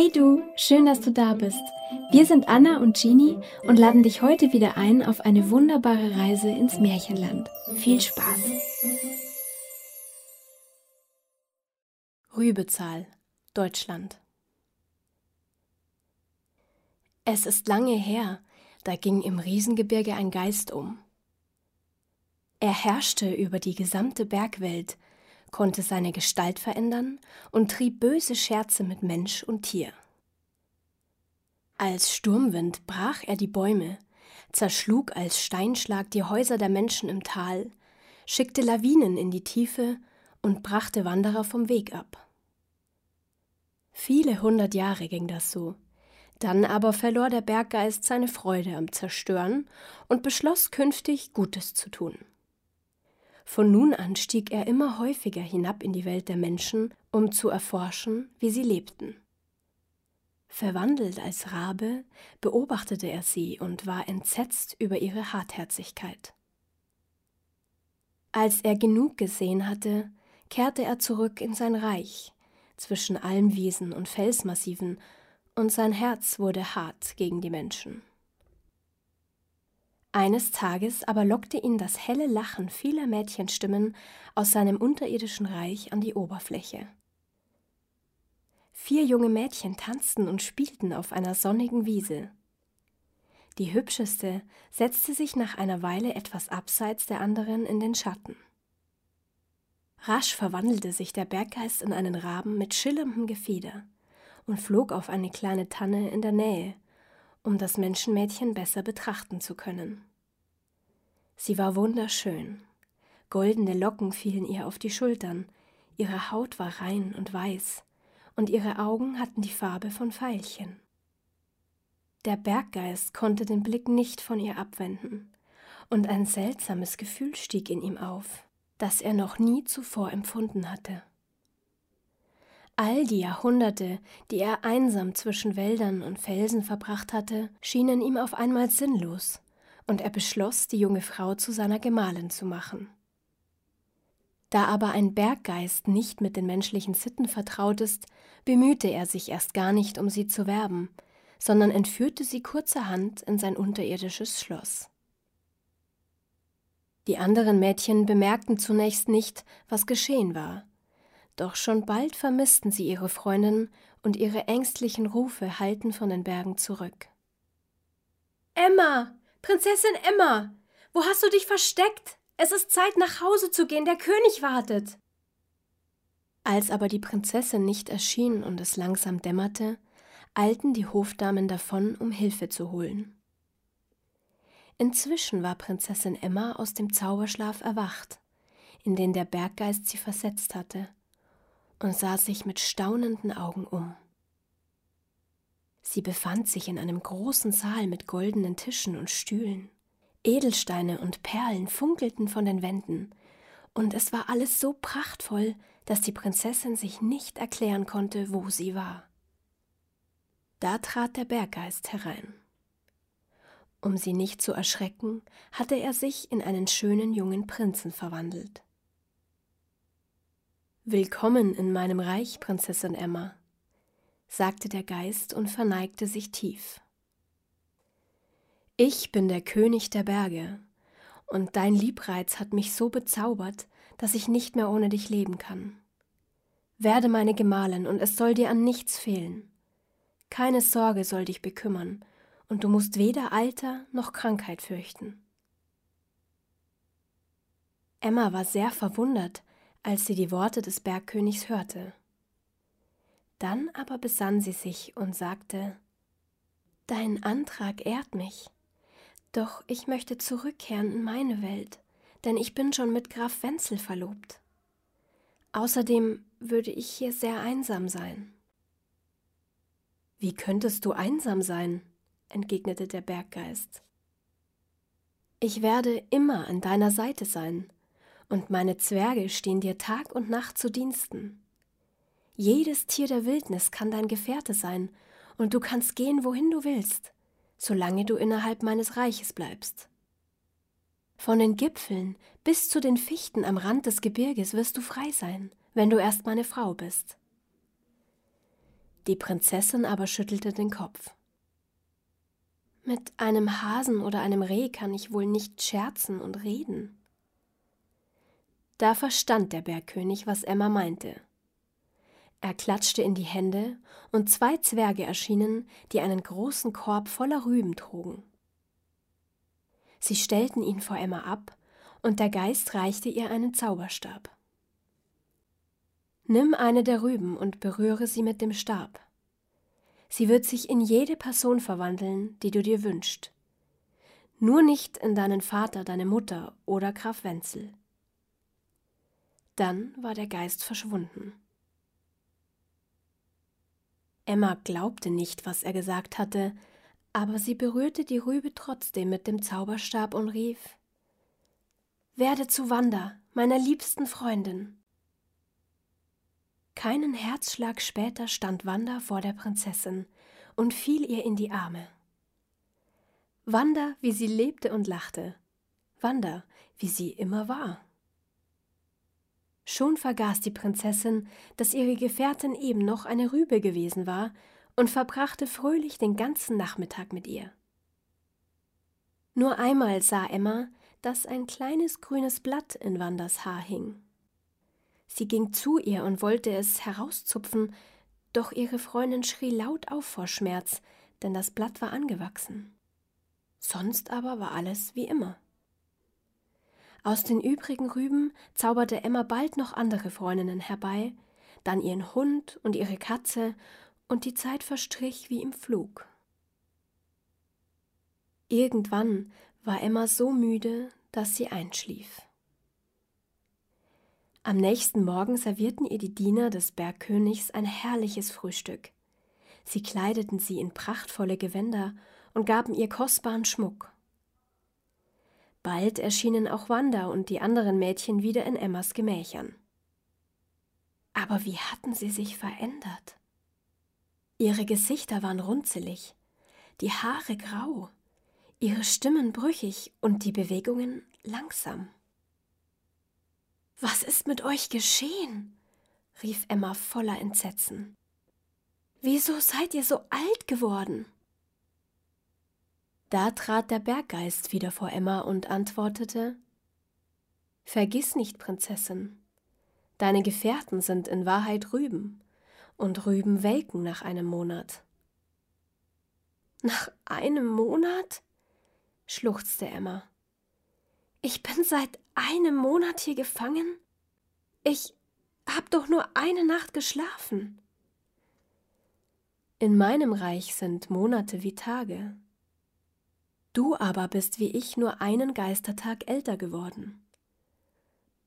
Hey du, schön, dass du da bist. Wir sind Anna und Jeannie und laden dich heute wieder ein auf eine wunderbare Reise ins Märchenland. Viel Spaß! Rübezahl, Deutschland. Es ist lange her, da ging im Riesengebirge ein Geist um. Er herrschte über die gesamte Bergwelt, konnte seine Gestalt verändern und trieb böse Scherze mit Mensch und Tier. Als Sturmwind brach er die Bäume, zerschlug als Steinschlag die Häuser der Menschen im Tal, schickte Lawinen in die Tiefe und brachte Wanderer vom Weg ab. Viele hundert Jahre ging das so. Dann aber verlor der Berggeist seine Freude am Zerstören und beschloss künftig Gutes zu tun. Von nun an stieg er immer häufiger hinab in die Welt der Menschen, um zu erforschen, wie sie lebten. Verwandelt als Rabe beobachtete er sie und war entsetzt über ihre Hartherzigkeit. Als er genug gesehen hatte, kehrte er zurück in sein Reich zwischen Almwiesen und Felsmassiven, und sein Herz wurde hart gegen die Menschen. Eines Tages aber lockte ihn das helle Lachen vieler Mädchenstimmen aus seinem unterirdischen Reich an die Oberfläche. Vier junge Mädchen tanzten und spielten auf einer sonnigen Wiese. Die hübscheste setzte sich nach einer Weile etwas abseits der anderen in den Schatten. Rasch verwandelte sich der Berggeist in einen Raben mit schillerndem Gefieder und flog auf eine kleine Tanne in der Nähe, um das Menschenmädchen besser betrachten zu können. Sie war wunderschön. Goldene Locken fielen ihr auf die Schultern, ihre Haut war rein und weiß, und ihre Augen hatten die Farbe von Veilchen. Der Berggeist konnte den Blick nicht von ihr abwenden, und ein seltsames Gefühl stieg in ihm auf, das er noch nie zuvor empfunden hatte. All die Jahrhunderte, die er einsam zwischen Wäldern und Felsen verbracht hatte, schienen ihm auf einmal sinnlos, und er beschloss, die junge Frau zu seiner Gemahlin zu machen. Da aber ein Berggeist nicht mit den menschlichen Sitten vertraut ist, bemühte er sich erst gar nicht, um sie zu werben, sondern entführte sie kurzerhand in sein unterirdisches Schloss. Die anderen Mädchen bemerkten zunächst nicht, was geschehen war, doch schon bald vermissten sie ihre Freundin und ihre ängstlichen Rufe hallten von den Bergen zurück. Emma, Prinzessin Emma, wo hast du dich versteckt? Es ist Zeit, nach Hause zu gehen, der König wartet. Als aber die Prinzessin nicht erschien und es langsam dämmerte, eilten die Hofdamen davon, um Hilfe zu holen. Inzwischen war Prinzessin Emma aus dem Zauberschlaf erwacht, in den der Berggeist sie versetzt hatte, und sah sich mit staunenden Augen um. Sie befand sich in einem großen Saal mit goldenen Tischen und Stühlen. Edelsteine und Perlen funkelten von den Wänden, und es war alles so prachtvoll, dass die Prinzessin sich nicht erklären konnte, wo sie war. Da trat der Berggeist herein. Um sie nicht zu erschrecken, hatte er sich in einen schönen jungen Prinzen verwandelt. Willkommen in meinem Reich, Prinzessin Emma, sagte der Geist und verneigte sich tief. Ich bin der König der Berge, und dein Liebreiz hat mich so bezaubert, dass ich nicht mehr ohne dich leben kann. Werde meine Gemahlin, und es soll dir an nichts fehlen. Keine Sorge soll dich bekümmern, und du musst weder Alter noch Krankheit fürchten. Emma war sehr verwundert, als sie die Worte des Bergkönigs hörte. Dann aber besann sie sich und sagte Dein Antrag ehrt mich, doch ich möchte zurückkehren in meine Welt, denn ich bin schon mit Graf Wenzel verlobt. Außerdem würde ich hier sehr einsam sein. Wie könntest du einsam sein? entgegnete der Berggeist. Ich werde immer an deiner Seite sein, und meine Zwerge stehen dir Tag und Nacht zu Diensten. Jedes Tier der Wildnis kann dein Gefährte sein, und du kannst gehen, wohin du willst, solange du innerhalb meines Reiches bleibst. Von den Gipfeln bis zu den Fichten am Rand des Gebirges wirst du frei sein, wenn du erst meine Frau bist. Die Prinzessin aber schüttelte den Kopf. Mit einem Hasen oder einem Reh kann ich wohl nicht scherzen und reden. Da verstand der Bergkönig, was Emma meinte. Er klatschte in die Hände, und zwei Zwerge erschienen, die einen großen Korb voller Rüben trugen. Sie stellten ihn vor Emma ab, und der Geist reichte ihr einen Zauberstab. Nimm eine der Rüben und berühre sie mit dem Stab. Sie wird sich in jede Person verwandeln, die du dir wünschst. Nur nicht in deinen Vater, deine Mutter oder Graf Wenzel. Dann war der Geist verschwunden. Emma glaubte nicht, was er gesagt hatte, aber sie berührte die Rübe trotzdem mit dem Zauberstab und rief Werde zu Wanda, meiner liebsten Freundin. Keinen Herzschlag später stand Wanda vor der Prinzessin und fiel ihr in die Arme. Wanda, wie sie lebte und lachte, Wanda, wie sie immer war. Schon vergaß die Prinzessin, dass ihre Gefährtin eben noch eine Rübe gewesen war und verbrachte fröhlich den ganzen Nachmittag mit ihr. Nur einmal sah Emma, dass ein kleines grünes Blatt in Wandas Haar hing. Sie ging zu ihr und wollte es herauszupfen, doch ihre Freundin schrie laut auf vor Schmerz, denn das Blatt war angewachsen. Sonst aber war alles wie immer. Aus den übrigen Rüben zauberte Emma bald noch andere Freundinnen herbei, dann ihren Hund und ihre Katze, und die Zeit verstrich wie im Flug. Irgendwann war Emma so müde, dass sie einschlief. Am nächsten Morgen servierten ihr die Diener des Bergkönigs ein herrliches Frühstück. Sie kleideten sie in prachtvolle Gewänder und gaben ihr kostbaren Schmuck. Bald erschienen auch Wanda und die anderen Mädchen wieder in Emmas Gemächern. Aber wie hatten sie sich verändert? Ihre Gesichter waren runzelig, die Haare grau, ihre Stimmen brüchig und die Bewegungen langsam. Was ist mit euch geschehen? rief Emma voller Entsetzen. Wieso seid ihr so alt geworden? Da trat der Berggeist wieder vor Emma und antwortete Vergiss nicht, Prinzessin, deine Gefährten sind in Wahrheit Rüben, und Rüben welken nach einem Monat. Nach einem Monat? schluchzte Emma. Ich bin seit einem Monat hier gefangen? Ich hab doch nur eine Nacht geschlafen. In meinem Reich sind Monate wie Tage, Du aber bist wie ich nur einen Geistertag älter geworden.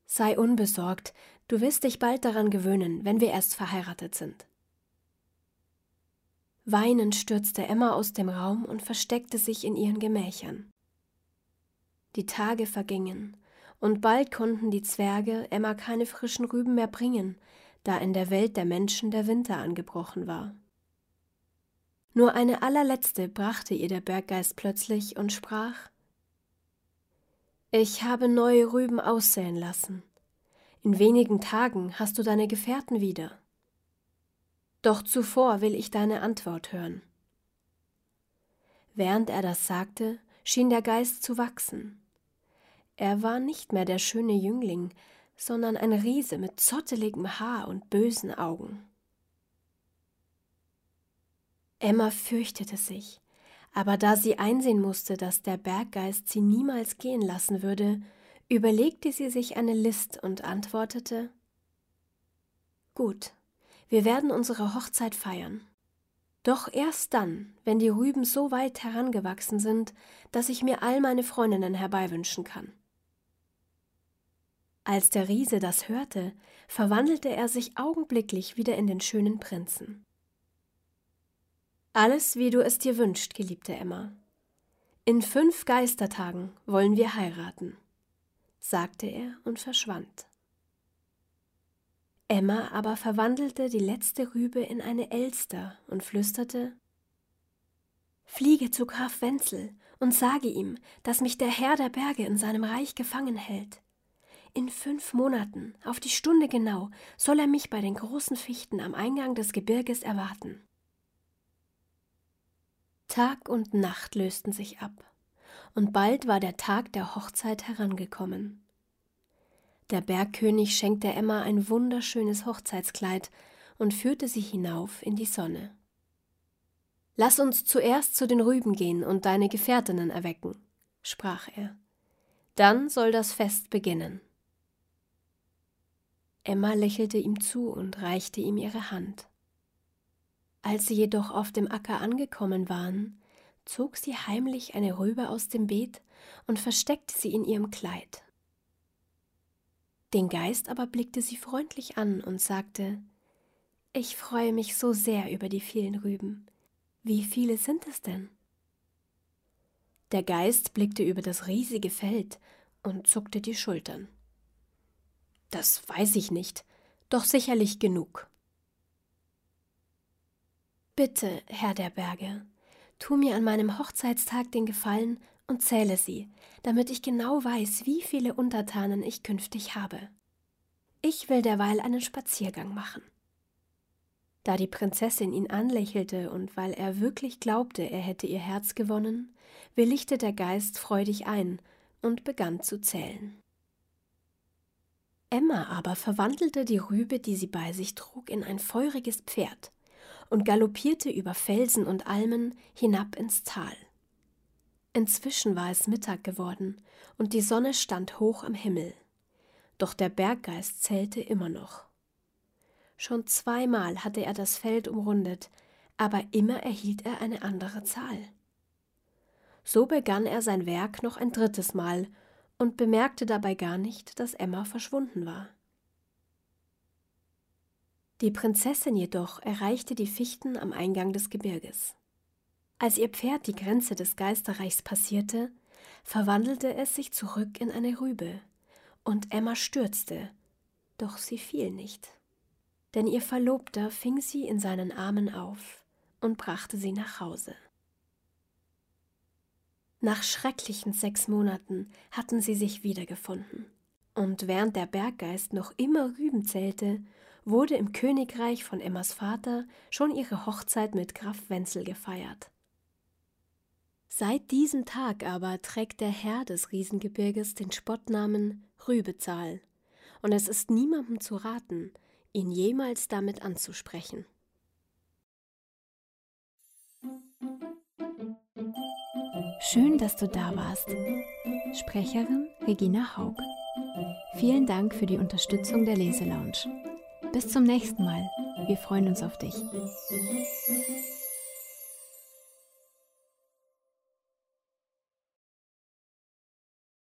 Sei unbesorgt, du wirst dich bald daran gewöhnen, wenn wir erst verheiratet sind. Weinend stürzte Emma aus dem Raum und versteckte sich in ihren Gemächern. Die Tage vergingen, und bald konnten die Zwerge Emma keine frischen Rüben mehr bringen, da in der Welt der Menschen der Winter angebrochen war. Nur eine allerletzte brachte ihr der Berggeist plötzlich und sprach Ich habe neue Rüben aussäen lassen. In wenigen Tagen hast du deine Gefährten wieder. Doch zuvor will ich deine Antwort hören. Während er das sagte, schien der Geist zu wachsen. Er war nicht mehr der schöne Jüngling, sondern ein Riese mit zotteligem Haar und bösen Augen. Emma fürchtete sich, aber da sie einsehen musste, dass der Berggeist sie niemals gehen lassen würde, überlegte sie sich eine List und antwortete Gut, wir werden unsere Hochzeit feiern. Doch erst dann, wenn die Rüben so weit herangewachsen sind, dass ich mir all meine Freundinnen herbeiwünschen kann. Als der Riese das hörte, verwandelte er sich augenblicklich wieder in den schönen Prinzen. Alles, wie du es dir wünschst, geliebte Emma. In fünf Geistertagen wollen wir heiraten, sagte er und verschwand. Emma aber verwandelte die letzte Rübe in eine Elster und flüsterte Fliege zu Graf Wenzel und sage ihm, dass mich der Herr der Berge in seinem Reich gefangen hält. In fünf Monaten, auf die Stunde genau, soll er mich bei den großen Fichten am Eingang des Gebirges erwarten. Tag und Nacht lösten sich ab, und bald war der Tag der Hochzeit herangekommen. Der Bergkönig schenkte Emma ein wunderschönes Hochzeitskleid und führte sie hinauf in die Sonne. Lass uns zuerst zu den Rüben gehen und deine Gefährtinnen erwecken, sprach er. Dann soll das Fest beginnen. Emma lächelte ihm zu und reichte ihm ihre Hand. Als sie jedoch auf dem Acker angekommen waren, zog sie heimlich eine Rübe aus dem Beet und versteckte sie in ihrem Kleid. Den Geist aber blickte sie freundlich an und sagte Ich freue mich so sehr über die vielen Rüben. Wie viele sind es denn? Der Geist blickte über das riesige Feld und zuckte die Schultern. Das weiß ich nicht, doch sicherlich genug. Bitte, Herr der Berge, tu mir an meinem Hochzeitstag den Gefallen und zähle sie, damit ich genau weiß, wie viele Untertanen ich künftig habe. Ich will derweil einen Spaziergang machen. Da die Prinzessin ihn anlächelte und weil er wirklich glaubte, er hätte ihr Herz gewonnen, willigte der Geist freudig ein und begann zu zählen. Emma aber verwandelte die Rübe, die sie bei sich trug, in ein feuriges Pferd und galoppierte über Felsen und Almen hinab ins Tal. Inzwischen war es Mittag geworden und die Sonne stand hoch am Himmel. Doch der Berggeist zählte immer noch. Schon zweimal hatte er das Feld umrundet, aber immer erhielt er eine andere Zahl. So begann er sein Werk noch ein drittes Mal und bemerkte dabei gar nicht, dass Emma verschwunden war. Die Prinzessin jedoch erreichte die Fichten am Eingang des Gebirges. Als ihr Pferd die Grenze des Geisterreichs passierte, verwandelte es sich zurück in eine Rübe, und Emma stürzte, doch sie fiel nicht denn ihr Verlobter fing sie in seinen Armen auf und brachte sie nach Hause. Nach schrecklichen sechs Monaten hatten sie sich wiedergefunden, und während der Berggeist noch immer Rüben zählte, wurde im Königreich von Emmas Vater schon ihre Hochzeit mit Graf Wenzel gefeiert. Seit diesem Tag aber trägt der Herr des Riesengebirges den Spottnamen Rübezahl, und es ist niemandem zu raten, ihn jemals damit anzusprechen. Schön, dass du da warst. Sprecherin Regina Haug. Vielen Dank für die Unterstützung der Leselounge. Bis zum nächsten Mal. Wir freuen uns auf dich.